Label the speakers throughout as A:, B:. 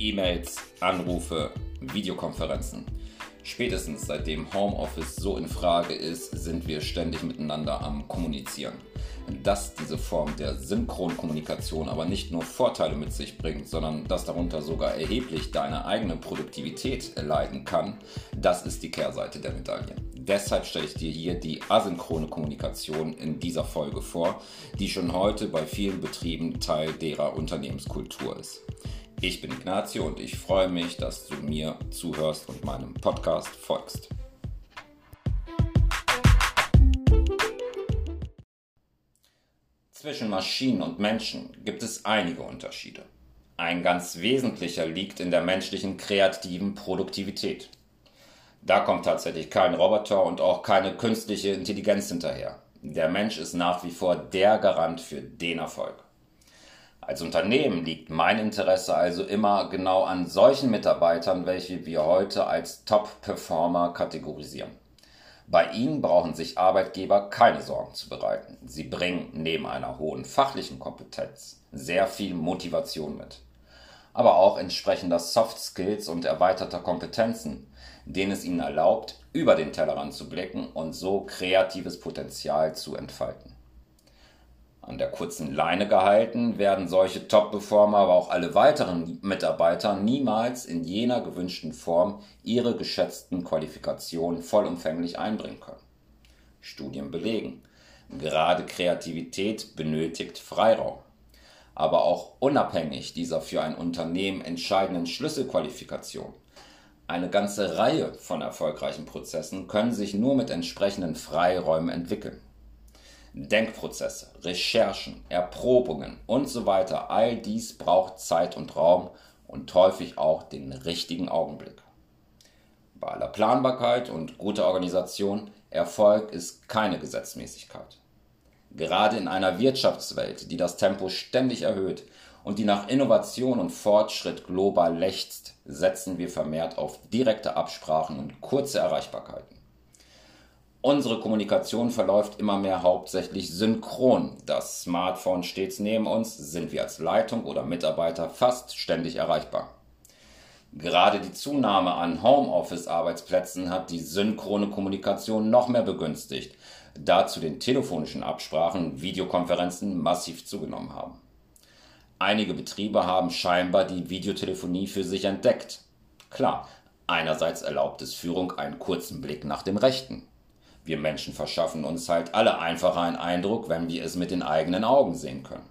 A: E-Mails, Anrufe, Videokonferenzen. Spätestens seitdem Homeoffice so in Frage ist, sind wir ständig miteinander am Kommunizieren. Dass diese Form der Synchronkommunikation aber nicht nur Vorteile mit sich bringt, sondern dass darunter sogar erheblich deine eigene Produktivität leiden kann, das ist die Kehrseite der Medaille. Deshalb stelle ich dir hier die asynchrone Kommunikation in dieser Folge vor, die schon heute bei vielen Betrieben Teil derer Unternehmenskultur ist. Ich bin Ignazio und ich freue mich, dass du mir zuhörst und meinem Podcast folgst. Zwischen Maschinen und Menschen gibt es einige Unterschiede. Ein ganz wesentlicher liegt in der menschlichen kreativen Produktivität. Da kommt tatsächlich kein Roboter und auch keine künstliche Intelligenz hinterher. Der Mensch ist nach wie vor der Garant für den Erfolg. Als Unternehmen liegt mein Interesse also immer genau an solchen Mitarbeitern, welche wir heute als Top-Performer kategorisieren. Bei ihnen brauchen sich Arbeitgeber keine Sorgen zu bereiten. Sie bringen neben einer hohen fachlichen Kompetenz sehr viel Motivation mit. Aber auch entsprechender Soft Skills und erweiterter Kompetenzen, denen es ihnen erlaubt, über den Tellerrand zu blicken und so kreatives Potenzial zu entfalten. An der kurzen Leine gehalten werden solche Top-Performer, aber auch alle weiteren Mitarbeiter niemals in jener gewünschten Form ihre geschätzten Qualifikationen vollumfänglich einbringen können. Studien belegen, gerade Kreativität benötigt Freiraum. Aber auch unabhängig dieser für ein Unternehmen entscheidenden Schlüsselqualifikation. Eine ganze Reihe von erfolgreichen Prozessen können sich nur mit entsprechenden Freiräumen entwickeln. Denkprozesse, Recherchen, Erprobungen und so weiter, all dies braucht Zeit und Raum und häufig auch den richtigen Augenblick. Bei aller Planbarkeit und guter Organisation, Erfolg ist keine Gesetzmäßigkeit. Gerade in einer Wirtschaftswelt, die das Tempo ständig erhöht und die nach Innovation und Fortschritt global lechzt, setzen wir vermehrt auf direkte Absprachen und kurze Erreichbarkeiten. Unsere Kommunikation verläuft immer mehr hauptsächlich synchron. Das Smartphone stets neben uns, sind wir als Leitung oder Mitarbeiter fast ständig erreichbar. Gerade die Zunahme an Homeoffice-Arbeitsplätzen hat die synchrone Kommunikation noch mehr begünstigt, da zu den telefonischen Absprachen Videokonferenzen massiv zugenommen haben. Einige Betriebe haben scheinbar die Videotelefonie für sich entdeckt. Klar, einerseits erlaubt es Führung einen kurzen Blick nach dem Rechten. Wir Menschen verschaffen uns halt alle einfacher einen Eindruck, wenn wir es mit den eigenen Augen sehen können.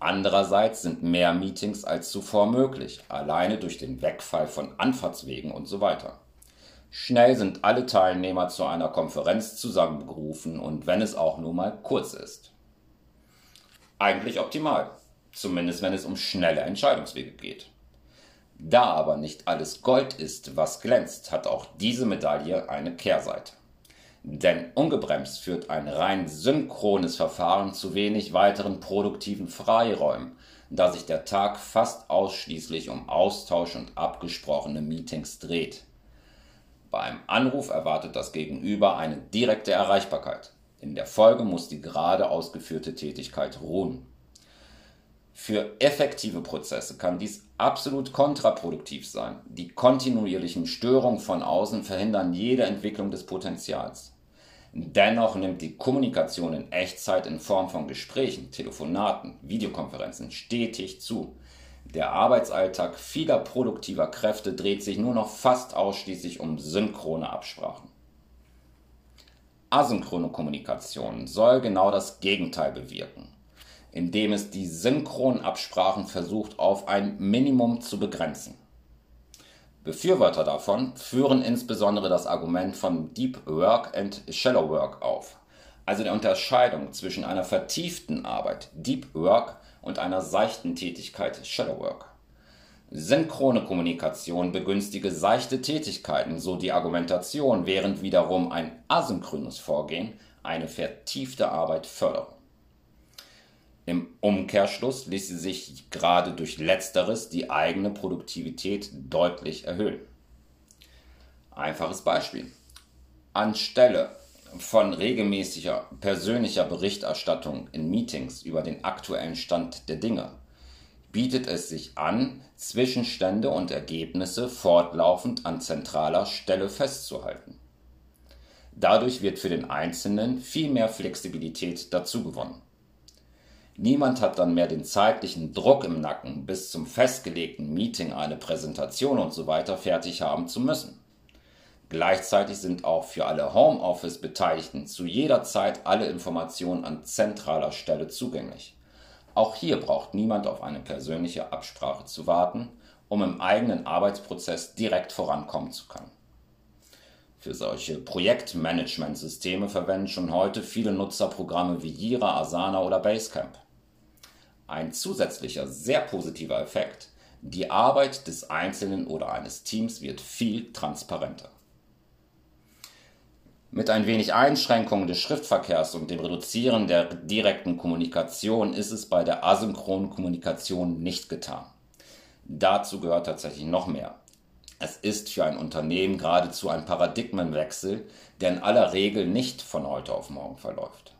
A: Andererseits sind mehr Meetings als zuvor möglich, alleine durch den Wegfall von Anfahrtswegen und so weiter. Schnell sind alle Teilnehmer zu einer Konferenz zusammengerufen und wenn es auch nur mal kurz ist. Eigentlich optimal, zumindest wenn es um schnelle Entscheidungswege geht. Da aber nicht alles Gold ist, was glänzt, hat auch diese Medaille eine Kehrseite. Denn ungebremst führt ein rein synchrones Verfahren zu wenig weiteren produktiven Freiräumen, da sich der Tag fast ausschließlich um Austausch und abgesprochene Meetings dreht. Beim Anruf erwartet das Gegenüber eine direkte Erreichbarkeit. In der Folge muss die gerade ausgeführte Tätigkeit ruhen. Für effektive Prozesse kann dies absolut kontraproduktiv sein. Die kontinuierlichen Störungen von außen verhindern jede Entwicklung des Potenzials. Dennoch nimmt die Kommunikation in Echtzeit in Form von Gesprächen, Telefonaten, Videokonferenzen stetig zu. Der Arbeitsalltag vieler produktiver Kräfte dreht sich nur noch fast ausschließlich um synchrone Absprachen. Asynchrone Kommunikation soll genau das Gegenteil bewirken, indem es die synchronen Absprachen versucht auf ein Minimum zu begrenzen. Befürworter davon führen insbesondere das Argument von Deep Work and Shallow Work auf, also der Unterscheidung zwischen einer vertieften Arbeit Deep Work und einer seichten Tätigkeit Shallow Work. Synchrone Kommunikation begünstige seichte Tätigkeiten, so die Argumentation, während wiederum ein asynchrones Vorgehen eine vertiefte Arbeit fördere. Im Umkehrschluss ließe sich gerade durch letzteres die eigene Produktivität deutlich erhöhen. Einfaches Beispiel. Anstelle von regelmäßiger persönlicher Berichterstattung in Meetings über den aktuellen Stand der Dinge bietet es sich an, Zwischenstände und Ergebnisse fortlaufend an zentraler Stelle festzuhalten. Dadurch wird für den Einzelnen viel mehr Flexibilität dazugewonnen. Niemand hat dann mehr den zeitlichen Druck im Nacken, bis zum festgelegten Meeting eine Präsentation und so weiter fertig haben zu müssen. Gleichzeitig sind auch für alle Homeoffice-Beteiligten zu jeder Zeit alle Informationen an zentraler Stelle zugänglich. Auch hier braucht niemand auf eine persönliche Absprache zu warten, um im eigenen Arbeitsprozess direkt vorankommen zu können. Für solche Projektmanagementsysteme verwenden schon heute viele Nutzer Programme wie Jira, Asana oder Basecamp. Ein zusätzlicher sehr positiver Effekt, die Arbeit des Einzelnen oder eines Teams wird viel transparenter. Mit ein wenig Einschränkung des Schriftverkehrs und dem Reduzieren der direkten Kommunikation ist es bei der asynchronen Kommunikation nicht getan. Dazu gehört tatsächlich noch mehr. Es ist für ein Unternehmen geradezu ein Paradigmenwechsel, der in aller Regel nicht von heute auf morgen verläuft.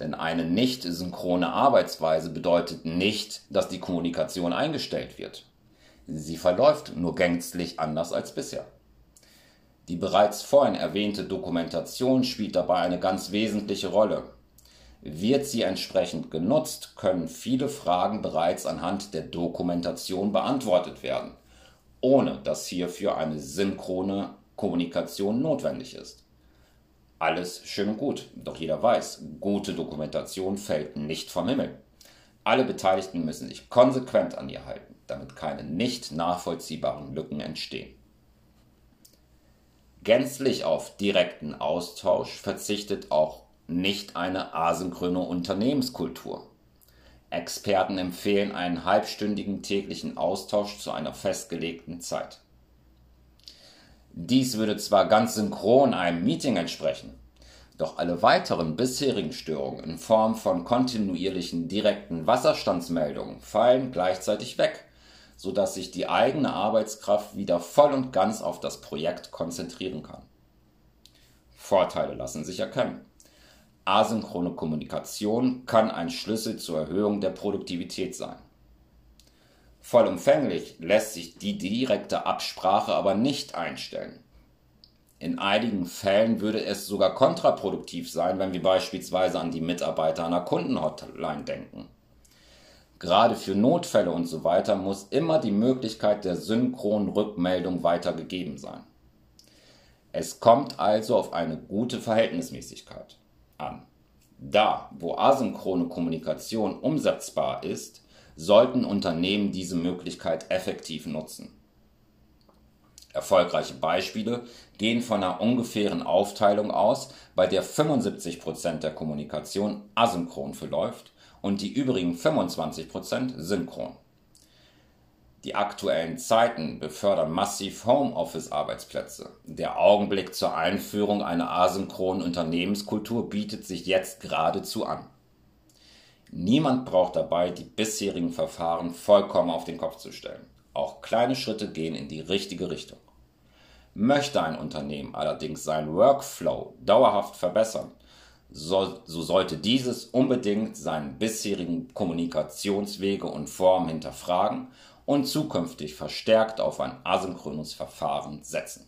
A: Denn eine nicht synchrone Arbeitsweise bedeutet nicht, dass die Kommunikation eingestellt wird. Sie verläuft nur gänzlich anders als bisher. Die bereits vorhin erwähnte Dokumentation spielt dabei eine ganz wesentliche Rolle. Wird sie entsprechend genutzt, können viele Fragen bereits anhand der Dokumentation beantwortet werden, ohne dass hierfür eine synchrone Kommunikation notwendig ist. Alles schön und gut, doch jeder weiß, gute Dokumentation fällt nicht vom Himmel. Alle Beteiligten müssen sich konsequent an ihr halten, damit keine nicht nachvollziehbaren Lücken entstehen. Gänzlich auf direkten Austausch verzichtet auch nicht eine asynchrone Unternehmenskultur. Experten empfehlen einen halbstündigen täglichen Austausch zu einer festgelegten Zeit. Dies würde zwar ganz synchron einem Meeting entsprechen, doch alle weiteren bisherigen Störungen in Form von kontinuierlichen direkten Wasserstandsmeldungen fallen gleichzeitig weg sodass sich die eigene Arbeitskraft wieder voll und ganz auf das Projekt konzentrieren kann. Vorteile lassen sich erkennen. Asynchrone Kommunikation kann ein Schlüssel zur Erhöhung der Produktivität sein. Vollumfänglich lässt sich die direkte Absprache aber nicht einstellen. In einigen Fällen würde es sogar kontraproduktiv sein, wenn wir beispielsweise an die Mitarbeiter einer Kundenhotline denken. Gerade für Notfälle und so weiter muss immer die Möglichkeit der synchronen Rückmeldung weitergegeben sein. Es kommt also auf eine gute Verhältnismäßigkeit an. Da, wo asynchrone Kommunikation umsetzbar ist, sollten Unternehmen diese Möglichkeit effektiv nutzen. Erfolgreiche Beispiele gehen von einer ungefähren Aufteilung aus, bei der 75% der Kommunikation asynchron verläuft und die übrigen 25% synchron. Die aktuellen Zeiten befördern massiv Homeoffice-Arbeitsplätze. Der Augenblick zur Einführung einer asynchronen Unternehmenskultur bietet sich jetzt geradezu an. Niemand braucht dabei, die bisherigen Verfahren vollkommen auf den Kopf zu stellen. Auch kleine Schritte gehen in die richtige Richtung. Möchte ein Unternehmen allerdings seinen Workflow dauerhaft verbessern, so, so sollte dieses unbedingt seinen bisherigen Kommunikationswege und Formen hinterfragen und zukünftig verstärkt auf ein asynchrones Verfahren setzen.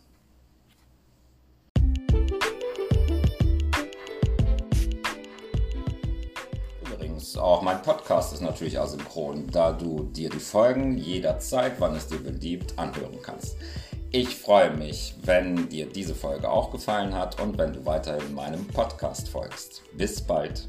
A: Auch mein Podcast ist natürlich asynchron, da du dir die Folgen jederzeit, wann es dir beliebt, anhören kannst. Ich freue mich, wenn dir diese Folge auch gefallen hat und wenn du weiterhin meinem Podcast folgst. Bis bald.